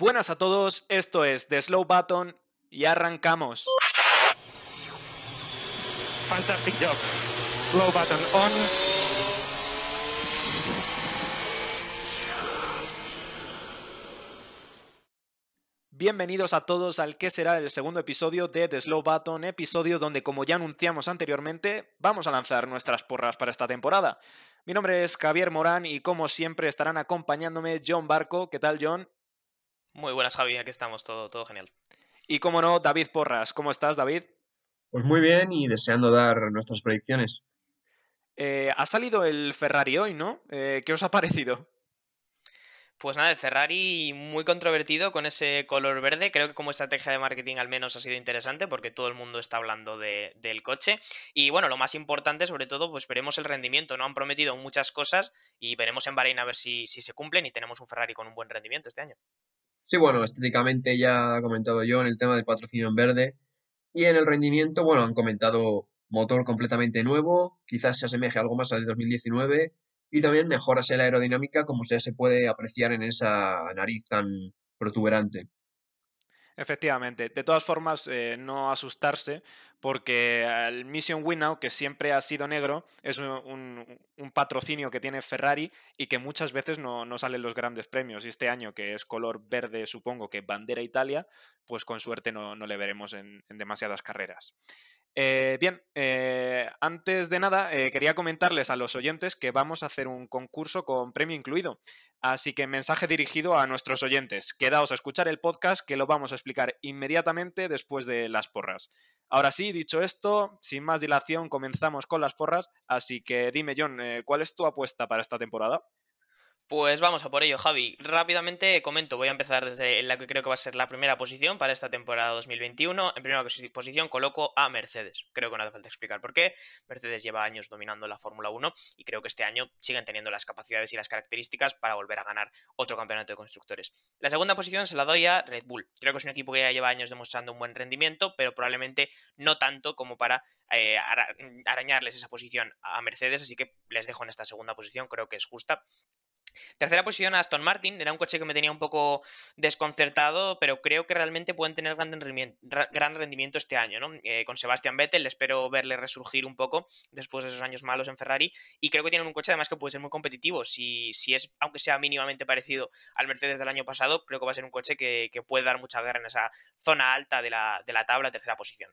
Buenas a todos, esto es The Slow Button y arrancamos. Fantastic job. Slow button on. Bienvenidos a todos al que será el segundo episodio de The Slow Button, episodio donde, como ya anunciamos anteriormente, vamos a lanzar nuestras porras para esta temporada. Mi nombre es Javier Morán y como siempre estarán acompañándome John Barco. ¿Qué tal, John? Muy buenas, Javi, aquí estamos, todo, todo genial. Y como no, David Porras. ¿Cómo estás, David? Pues muy bien y deseando dar nuestras predicciones. Eh, ha salido el Ferrari hoy, ¿no? Eh, ¿Qué os ha parecido? Pues nada, el Ferrari muy controvertido con ese color verde. Creo que como estrategia de marketing al menos ha sido interesante porque todo el mundo está hablando de, del coche. Y bueno, lo más importante sobre todo, pues veremos el rendimiento. No han prometido muchas cosas y veremos en Bahrein a ver si, si se cumplen y tenemos un Ferrari con un buen rendimiento este año. Sí, bueno, estéticamente ya ha comentado yo en el tema del patrocinio en verde. Y en el rendimiento, bueno, han comentado motor completamente nuevo, quizás se asemeje algo más al de 2019 y también mejoras en la aerodinámica como ya se puede apreciar en esa nariz tan protuberante. Efectivamente. De todas formas, eh, no asustarse, porque el Mission Winnow, que siempre ha sido negro, es un, un, patrocinio que tiene Ferrari y que muchas veces no, no salen los grandes premios. Y este año, que es color verde, supongo que bandera Italia, pues con suerte no, no le veremos en, en demasiadas carreras. Eh, bien, eh, antes de nada, eh, quería comentarles a los oyentes que vamos a hacer un concurso con premio incluido. Así que mensaje dirigido a nuestros oyentes. Quedaos a escuchar el podcast que lo vamos a explicar inmediatamente después de las porras. Ahora sí, dicho esto, sin más dilación, comenzamos con las porras. Así que dime, John, ¿cuál es tu apuesta para esta temporada? Pues vamos a por ello, Javi. Rápidamente comento, voy a empezar desde la que creo que va a ser la primera posición para esta temporada 2021. En primera posición coloco a Mercedes. Creo que no hace falta explicar por qué. Mercedes lleva años dominando la Fórmula 1 y creo que este año siguen teniendo las capacidades y las características para volver a ganar otro campeonato de constructores. La segunda posición se la doy a Red Bull. Creo que es un equipo que ya lleva años demostrando un buen rendimiento, pero probablemente no tanto como para eh, arañarles esa posición a Mercedes, así que les dejo en esta segunda posición, creo que es justa. Tercera posición Aston Martin, era un coche que me tenía un poco desconcertado, pero creo que realmente pueden tener gran rendimiento, este año, ¿no? Eh, con Sebastian Vettel espero verle resurgir un poco después de esos años malos en Ferrari y creo que tienen un coche además que puede ser muy competitivo, si, si es, aunque sea mínimamente parecido al Mercedes del año pasado, creo que va a ser un coche que, que puede dar mucha guerra en esa zona alta de la, de la tabla, tercera posición.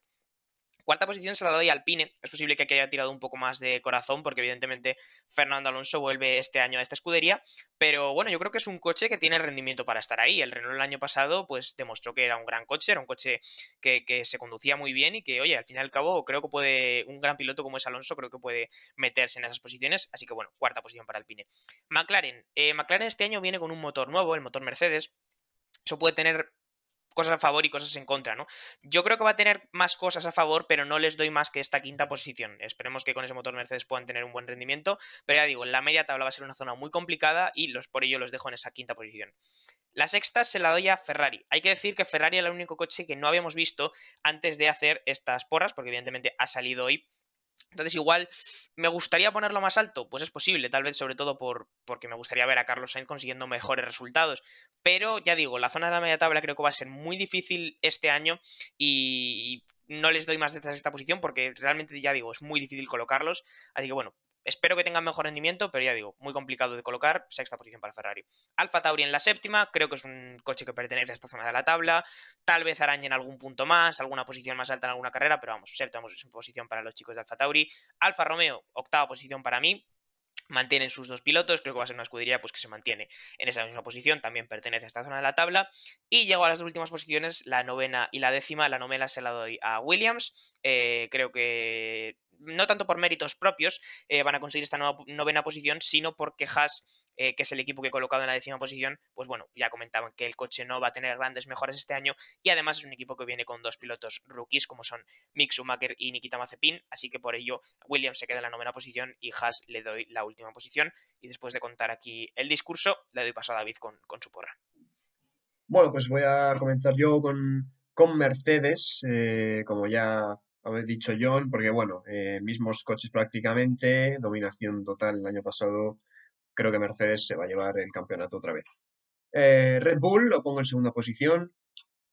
Cuarta posición se la doy al Alpine. Es posible que haya tirado un poco más de corazón, porque evidentemente Fernando Alonso vuelve este año a esta escudería. Pero bueno, yo creo que es un coche que tiene rendimiento para estar ahí. El Renault el año pasado, pues demostró que era un gran coche, era un coche que, que se conducía muy bien y que, oye, al fin y al cabo, creo que puede, un gran piloto como es Alonso, creo que puede meterse en esas posiciones. Así que bueno, cuarta posición para Alpine. McLaren. Eh, McLaren este año viene con un motor nuevo, el motor Mercedes. Eso puede tener cosas a favor y cosas en contra, ¿no? Yo creo que va a tener más cosas a favor, pero no les doy más que esta quinta posición. Esperemos que con ese motor Mercedes puedan tener un buen rendimiento, pero ya digo, en la media tabla va a ser una zona muy complicada y los, por ello los dejo en esa quinta posición. La sexta se la doy a Ferrari. Hay que decir que Ferrari era el único coche que no habíamos visto antes de hacer estas porras, porque evidentemente ha salido hoy entonces, igual, ¿me gustaría ponerlo más alto? Pues es posible, tal vez sobre todo por, porque me gustaría ver a Carlos Sainz consiguiendo mejores resultados. Pero ya digo, la zona de la media tabla creo que va a ser muy difícil este año y no les doy más de esta posición porque realmente, ya digo, es muy difícil colocarlos. Así que bueno, Espero que tengan mejor rendimiento, pero ya digo, muy complicado de colocar. Sexta posición para Ferrari. Alfa Tauri en la séptima, creo que es un coche que pertenece a esta zona de la tabla. Tal vez arañen algún punto más, alguna posición más alta en alguna carrera, pero vamos, séptima posición para los chicos de Alfa Tauri. Alfa Romeo, octava posición para mí mantienen sus dos pilotos, creo que va a ser una escudería pues, que se mantiene en esa misma posición, también pertenece a esta zona de la tabla, y llego a las dos últimas posiciones, la novena y la décima, la novena se la doy a Williams, eh, creo que no tanto por méritos propios eh, van a conseguir esta novena posición, sino porque Haas, eh, que es el equipo que he colocado en la décima posición, pues bueno, ya comentaban que el coche no va a tener grandes mejoras este año y además es un equipo que viene con dos pilotos rookies como son Mick Schumacher y Nikita Mazepin, así que por ello Williams se queda en la novena posición y Haas le doy la última posición y después de contar aquí el discurso, le doy paso a David con, su porra. Bueno, pues voy a comenzar yo con, con Mercedes, eh, como ya haber dicho John, porque bueno, eh, mismos coches prácticamente, dominación total el año pasado, creo que Mercedes se va a llevar el campeonato otra vez. Eh, Red Bull lo pongo en segunda posición.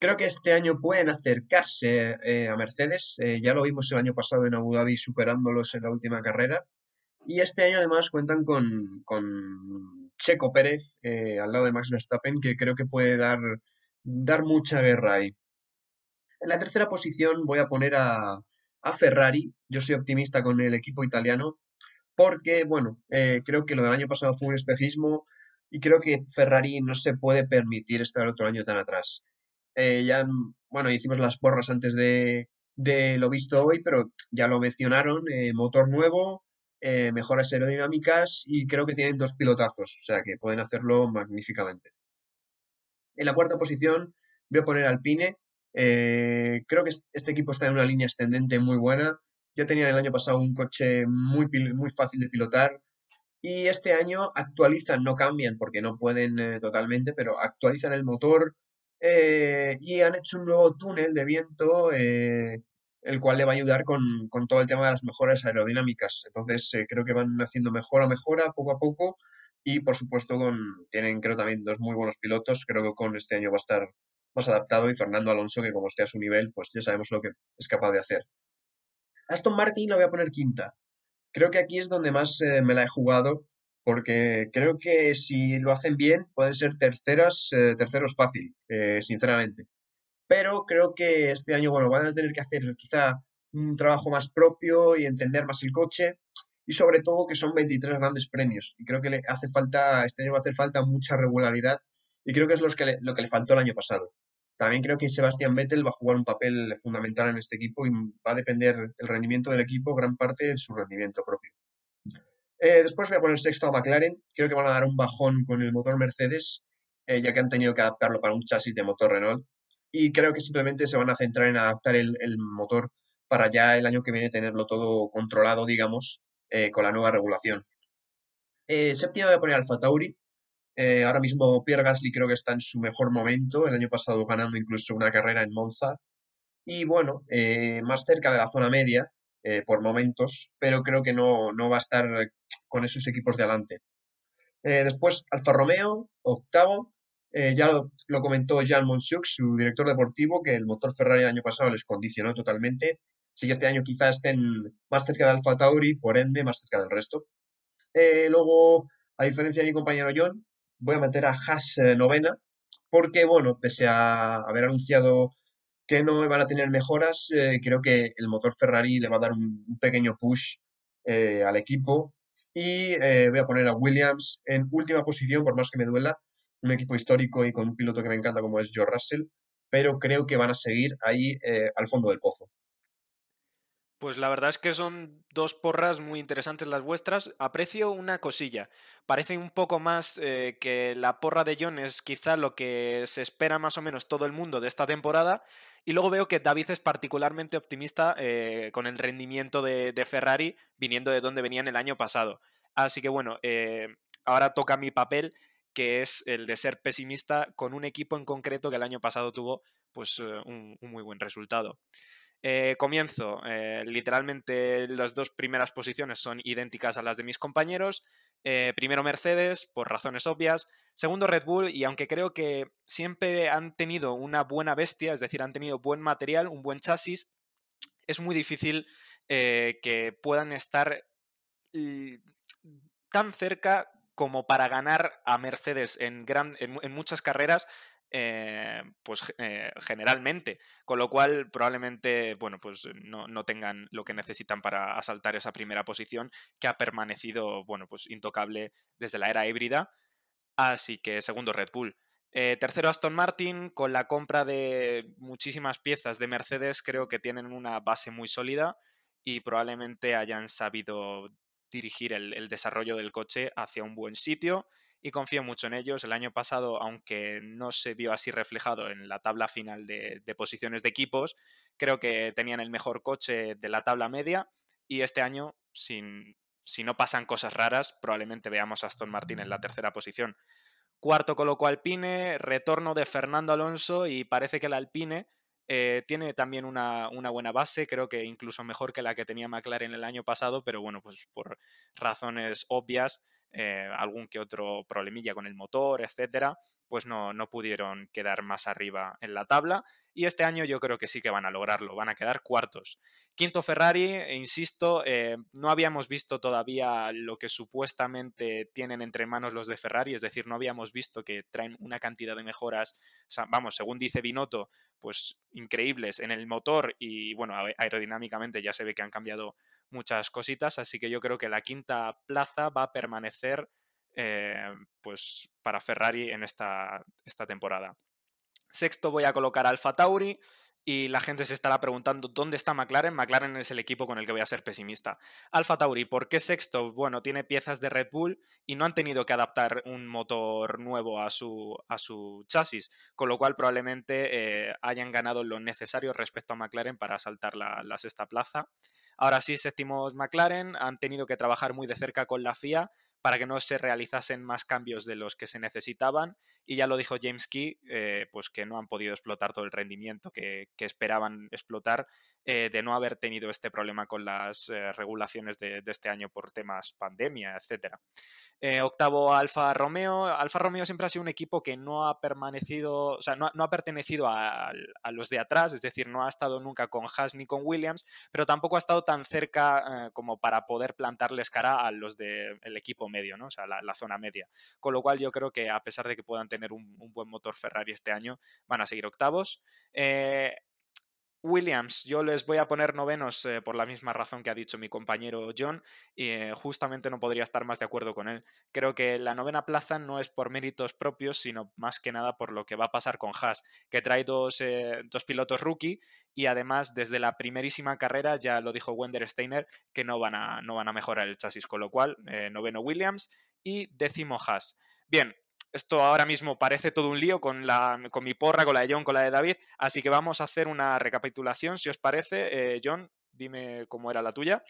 Creo que este año pueden acercarse eh, a Mercedes. Ya lo vimos el año pasado en Abu Dhabi superándolos en la última carrera. Y este año además cuentan con, con Checo Pérez al lado de Max Verstappen, que creo que puede dar, dar mucha guerra ahí. En la tercera posición voy a poner a, Ferrari. Yo soy optimista con el equipo italiano porque, bueno, eh, creo que lo del año pasado fue un espejismo y creo que Ferrari no se puede permitir estar otro año tan atrás. Eh, ya, bueno, hicimos las porras antes de, lo visto hoy, pero ya lo mencionaron, eh, motor nuevo, mejoras aerodinámicas y creo que tienen dos pilotazos, o sea que pueden hacerlo magníficamente. En la cuarta posición voy a poner Alpine. Creo que este equipo está en una línea ascendente muy buena. Ya tenían el año pasado un coche muy, muy fácil de pilotar y este año actualizan, no cambian porque no pueden eh, totalmente, pero actualizan el motor eh, y han hecho un nuevo túnel de viento, eh, el cual le va a ayudar con, todo el tema de las mejoras aerodinámicas. Entonces creo que van haciendo mejora, mejora poco a poco y por supuesto con, tienen creo también dos muy buenos pilotos. Creo que con este año va a estar más adaptado y Fernando Alonso, que como esté a su nivel, pues ya sabemos lo que es capaz de hacer. Aston Martin la voy a poner quinta. Creo que aquí es donde más eh, me la he jugado, porque creo que si lo hacen bien, pueden ser terceras, eh, terceros fácil, eh, sinceramente. Pero creo que este año, bueno, van a tener que hacer quizá un trabajo más propio y entender más el coche. Y sobre todo que son 23 grandes premios. Y creo que le hace falta, este año va a hacer falta mucha regularidad. Y creo que es lo que lo que le faltó el año pasado. También creo que Sebastián Vettel va a jugar un papel fundamental en este equipo y va a depender el rendimiento del equipo gran parte de su rendimiento propio. Eh, después voy a poner sexto a McLaren. Creo que van a dar un bajón con el motor Mercedes, eh, ya que han tenido que adaptarlo para un chasis de motor Renault. Y creo que simplemente se van a centrar en adaptar el, motor para ya el año que viene tenerlo todo controlado, digamos, eh, con la nueva regulación. séptimo voy a poner Alfa Tauri. Eh, ahora mismo Pierre Gasly creo que está en su mejor momento, el año pasado ganando incluso una carrera en Monza. Y bueno, eh, más cerca de la zona media eh, por momentos, pero creo que no, va a estar con esos equipos de adelante. después Alfa Romeo, octavo. ya lo, comentó Jan Monchuk, su director deportivo, que el motor Ferrari el año pasado les condicionó totalmente. Así que este año quizás estén más cerca de Alfa Tauri, por ende, más cerca del resto. luego, a diferencia de mi compañero John, voy a meter a Haas eh, novena, porque, bueno, pese a haber anunciado que no van a tener mejoras, eh, creo que el motor Ferrari le va a dar un, pequeño push eh, al equipo. Y voy a poner a Williams en última posición, por más que me duela, un equipo histórico y con un piloto que me encanta como es George Russell, pero creo que van a seguir ahí al fondo del pozo. Pues la verdad es que son dos porras muy interesantes las vuestras. Aprecio una cosilla. Parece un poco más eh, que la porra de John es quizá lo que se espera más o menos todo el mundo de esta temporada. Y luego veo que David es particularmente optimista eh, con el rendimiento de, Ferrari viniendo de donde venían el año pasado. Así que bueno, eh, ahora toca mi papel que es el de ser pesimista con un equipo en concreto que el año pasado tuvo pues un muy buen resultado. Eh, comienzo, eh, literalmente las dos primeras posiciones son idénticas a las de mis compañeros. Eh, primero Mercedes, por razones obvias. Segundo Red Bull, y aunque creo que siempre han tenido una buena bestia, es decir, han tenido buen material, un buen chasis, es muy difícil que puedan estar tan cerca como para ganar a Mercedes en, en muchas carreras eh, pues eh, generalmente, con lo cual probablemente, bueno, pues no, tengan lo que necesitan para asaltar esa primera posición que ha permanecido, bueno, pues intocable desde la era híbrida. Así que segundo Red Bull. Eh, tercero Aston Martin, con la compra de muchísimas piezas de Mercedes, creo que tienen una base muy sólida y probablemente hayan sabido dirigir el desarrollo del coche hacia un buen sitio y confío mucho en ellos. El año pasado, aunque no se vio así reflejado en la tabla final de, posiciones de equipos, creo que tenían el mejor coche de la tabla media y este año, sin, si no pasan cosas raras, probablemente veamos a Aston Martin en la tercera posición. Cuarto colocó Alpine, retorno de Fernando Alonso y parece que el Alpine eh, tiene también una, una, buena base, creo que incluso mejor que la que tenía McLaren el año pasado, pero bueno, pues por razones obvias eh, algún que otro problemilla con el motor, etcétera, pues no, no pudieron quedar más arriba en la tabla. Y este año yo creo que sí que van a lograrlo, van a quedar cuartos. Quinto Ferrari, e insisto, eh, no habíamos visto todavía lo que supuestamente tienen entre manos los de Ferrari, es decir, no habíamos visto que traen una cantidad de mejoras, vamos, según dice Binotto, pues increíbles en el motor y bueno, aerodinámicamente ya se ve que han cambiado muchas cositas, así que yo creo que la quinta plaza va a permanecer eh, pues para Ferrari en esta, esta temporada. Sexto voy a colocar Alfa Tauri y la gente se estará preguntando dónde está McLaren. McLaren es el equipo con el que voy a ser pesimista. Alfa Tauri, ¿por qué sexto? Bueno, tiene piezas de Red Bull y no han tenido que adaptar un motor nuevo a su, a su chasis, con lo cual probablemente eh, hayan ganado lo necesario respecto a McLaren para saltar la, la sexta plaza. Ahora sí, séptimos McLaren han tenido que trabajar muy de cerca con la FIA para que no se realizasen más cambios de los que se necesitaban. Y ya lo dijo James Key, eh, pues que no han podido explotar todo el rendimiento que, esperaban explotar eh, de no haber tenido este problema con las eh, regulaciones de, este año por temas pandemia, etcétera. octavo, Alfa Romeo. Alfa Romeo siempre ha sido un equipo que no ha permanecido, o sea, no, ha pertenecido a, los de atrás, es decir, no ha estado nunca con Haas ni con Williams, pero tampoco ha estado tan cerca como para poder plantarles cara a los del equipo medio, ¿no? O sea, la, zona media. Con lo cual yo creo que a pesar de que puedan tener un, buen motor Ferrari este año, van a seguir octavos. Eh, Williams, yo les voy a poner novenos eh, por la misma razón que ha dicho mi compañero John y eh, justamente no podría estar más de acuerdo con él. Creo que la novena plaza no es por méritos propios, sino más que nada por lo que va a pasar con Haas, que trae dos, eh, dos pilotos rookie y además desde la primerísima carrera ya lo dijo Wender Steiner que no van a, no van a mejorar el chasis, con lo cual noveno Williams y décimo Haas. Bien, esto ahora mismo parece todo un lío con, la, con mi porra, con la de John, con la de David, así que vamos a hacer una recapitulación, si os parece. Eh, John, dime cómo era la tuya.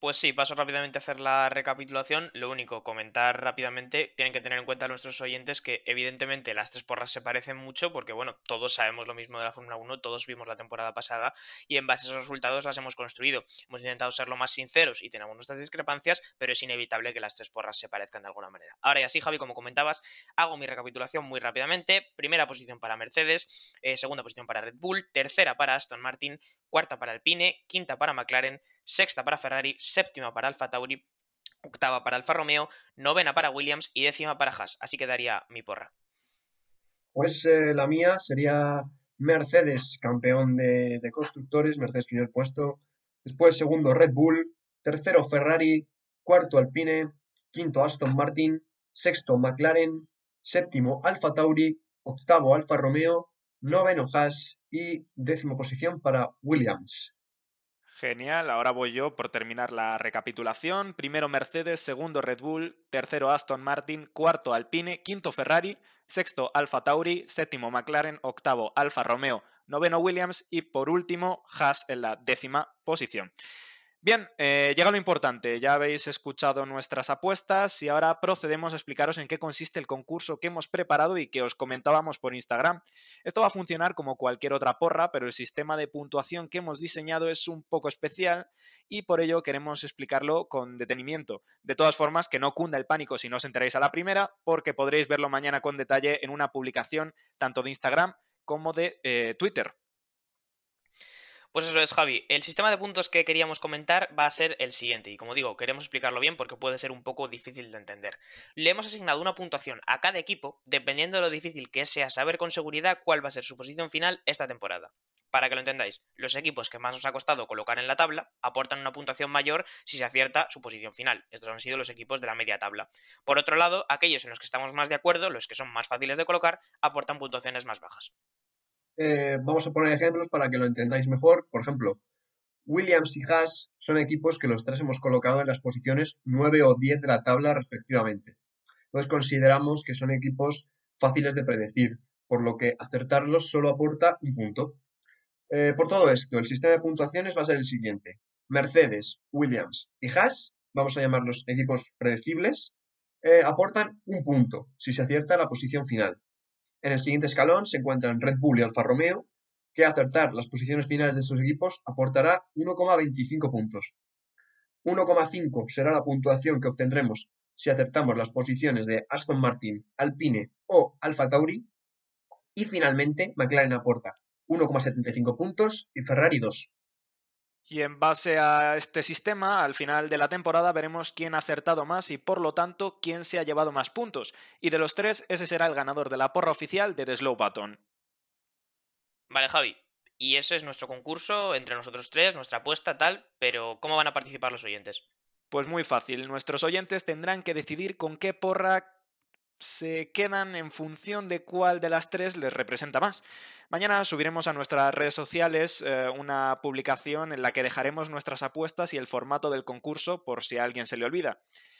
Pues sí, paso rápidamente a hacer la recapitulación. Lo único, comentar rápidamente, tienen que tener en cuenta nuestros oyentes que evidentemente las tres porras se parecen mucho porque, bueno, todos sabemos lo mismo de la Fórmula 1, todos vimos la temporada pasada y en base a esos resultados las hemos construido. Hemos intentado ser lo más sinceros y tenemos nuestras discrepancias, pero es inevitable que las tres porras se parezcan de alguna manera. Ahora y así, Javi, como comentabas, hago mi recapitulación muy rápidamente. Primera posición para Mercedes, eh, segunda posición para Red Bull, tercera para Aston Martin, cuarta para Alpine, quinta para McLaren, sexta para Ferrari, séptima para Alfa Tauri, octava para Alfa Romeo, novena para Williams y décima para Haas. Así quedaría mi porra. Pues eh, la mía sería Mercedes, campeón de, constructores, Mercedes primer puesto. Después segundo Red Bull, tercero Ferrari, cuarto Alpine, quinto Aston Martin, sexto McLaren, séptimo Alfa Tauri, octavo Alfa Romeo, noveno Haas y décimo posición para Williams. Genial, ahora voy yo por terminar la recapitulación. Primero Mercedes, segundo Red Bull, tercero Aston Martin, cuarto Alpine, quinto Ferrari, sexto Alfa Tauri, séptimo McLaren, octavo Alfa Romeo, noveno Williams y por último Haas en la décima posición. Bien, eh, llega lo importante. Ya habéis escuchado nuestras apuestas y ahora procedemos a explicaros en qué consiste el concurso que hemos preparado y que os comentábamos por Instagram. Esto va a funcionar como cualquier otra porra, pero el sistema de puntuación que hemos diseñado es un poco especial y por ello queremos explicarlo con detenimiento. De todas formas, que no cunda el pánico si no os enteráis a la primera, porque podréis verlo mañana con detalle en una publicación tanto de Instagram como de eh, Twitter. Pues eso es, Javi. El sistema de puntos que queríamos comentar va a ser el siguiente. Y como digo, queremos explicarlo bien porque puede ser un poco difícil de entender. Le hemos asignado una puntuación a cada equipo, dependiendo de lo difícil que sea saber con seguridad cuál va a ser su posición final esta temporada. Para que lo entendáis, los equipos que más nos ha costado colocar en la tabla aportan una puntuación mayor si se acierta su posición final. Estos han sido los equipos de la media tabla. Por otro lado, aquellos en los que estamos más de acuerdo, los que son más fáciles de colocar, aportan puntuaciones más bajas. Eh, vamos a poner ejemplos para que lo entendáis mejor. Por ejemplo, Williams y Haas son equipos que los tres hemos colocado en las posiciones 9 o 10 de la tabla respectivamente. Entonces consideramos que son equipos fáciles de predecir, por lo que acertarlos solo aporta un punto. Eh, por todo esto, el sistema de puntuaciones va a ser el siguiente. Mercedes, Williams y Haas, vamos a llamarlos equipos predecibles, eh, aportan un punto si se acierta la posición final. En el siguiente escalón se encuentran Red Bull y Alfa Romeo, que acertar las posiciones finales de sus equipos aportará 1,25 puntos. 1,5 será la puntuación que obtendremos si acertamos las posiciones de Aston Martin, Alpine o Alfa Tauri. Y finalmente, McLaren aporta 1,75 puntos y Ferrari 2. Y en base a este sistema, al final de la temporada veremos quién ha acertado más y por lo tanto quién se ha llevado más puntos. Y de los tres, ese será el ganador de la porra oficial de The Slow Button. Vale, Javi. Y ese es nuestro concurso entre nosotros tres, nuestra apuesta, tal. Pero, ¿cómo van a participar los oyentes? Pues muy fácil, nuestros oyentes tendrán que decidir con qué porra se quedan en función de cuál de las tres les representa más. Mañana subiremos a nuestras redes sociales eh, una publicación en la que dejaremos nuestras apuestas y el formato del concurso por si a alguien se le olvida.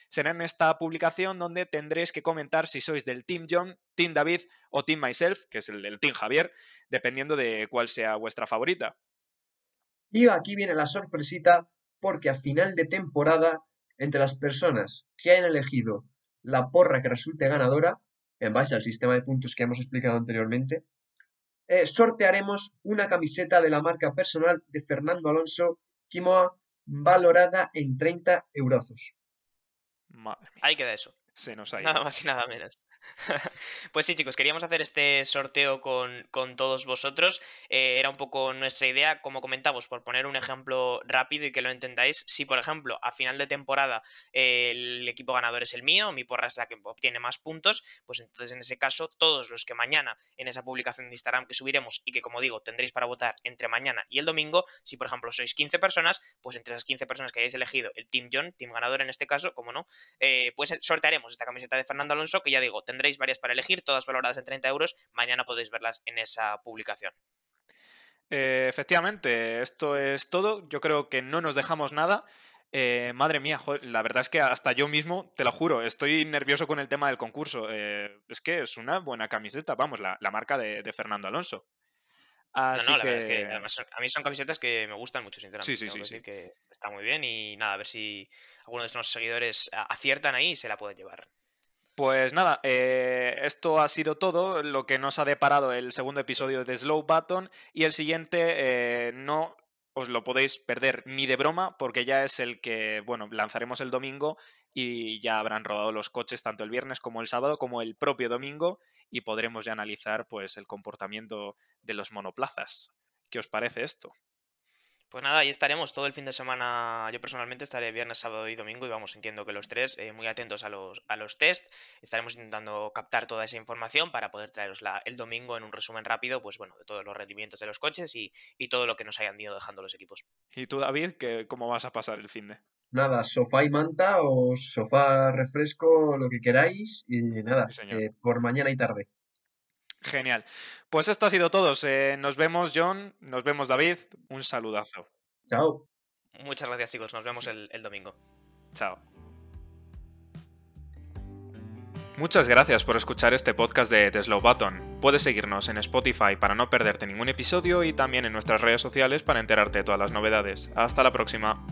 Será en esta publicación donde tendréis que comentar si sois del Team John, Team David o Team Myself, que es el, el Team Javier, dependiendo de cuál sea vuestra favorita. Y aquí viene la sorpresita porque a final de temporada, entre las personas que hayan elegido la porra que resulte ganadora, en base al sistema de puntos que hemos explicado anteriormente, eh, sortearemos una camiseta de la marca personal de Fernando Alonso Quimoa valorada en 30 euros. Madre mía, Ahí queda eso. se nos ha ido. Nada más y nada menos. Pues sí, chicos, queríamos hacer este sorteo con, con todos vosotros. Eh, era un poco nuestra idea, como comentamos, por poner un ejemplo rápido y que lo entendáis. Si, por ejemplo, a final de temporada eh, el equipo ganador es el mío, mi porra es la que obtiene más puntos, pues entonces en ese caso, todos los que mañana en esa publicación de Instagram que subiremos y que, como digo, tendréis para votar entre mañana y el domingo, si por ejemplo sois 15 personas, pues entre esas 15 personas que hayáis elegido el Team John, Team ganador en este caso, como no, eh, pues sortearemos esta camiseta de Fernando Alonso, que ya digo, tendréis varias para elegir, todas valoradas en 30 euros. Mañana podéis verlas en esa publicación. Eh, efectivamente, esto es todo. Yo creo que no nos dejamos nada. Eh, madre mía, joder, la verdad es que hasta yo mismo, te lo juro, estoy nervioso con el tema del concurso. Eh, es que es una buena camiseta, vamos, la, la marca de, de Fernando Alonso. No, Así no, que... verdad es que además a mí son camisetas que me gustan mucho, sinceramente. Sí, sí, Tengo sí, que sí. decir que está muy bien y nada, a ver si algunos de nuestros seguidores aciertan ahí y se la pueden llevar. Pues nada, eh, esto ha sido todo lo que nos ha deparado el segundo episodio de Slow Button y el siguiente eh, no os lo podéis perder ni de broma porque ya es el que, bueno, lanzaremos el domingo y ya habrán rodado los coches tanto el viernes como el sábado como el propio domingo y podremos ya analizar pues el comportamiento de los monoplazas. ¿Qué os parece esto? Pues nada, ahí estaremos todo el fin de semana. Yo personalmente estaré viernes, sábado y domingo y vamos, entiendo que los tres eh, muy atentos a los, a los test. Estaremos intentando captar toda esa información para poder traerosla el domingo en un resumen rápido, pues bueno, de todos los rendimientos de los coches y, y todo lo que nos hayan ido dejando los equipos. ¿Y tú, David, ¿qué- cómo vas a pasar el fin de? Nada, sofá y manta o sofá, refresco, lo que queráis. Y nada, Sí, eh, por mañana y tarde. Genial. Pues esto ha sido todo. Eh, nos vemos, John. Nos vemos, David. Un saludazo. Chao. Muchas gracias, chicos. Nos vemos el, el domingo. Chao. Muchas gracias por escuchar este podcast de The Slow Button. Puedes seguirnos en Spotify para no perderte ningún episodio y también en nuestras redes sociales para enterarte de todas las novedades. Hasta la próxima.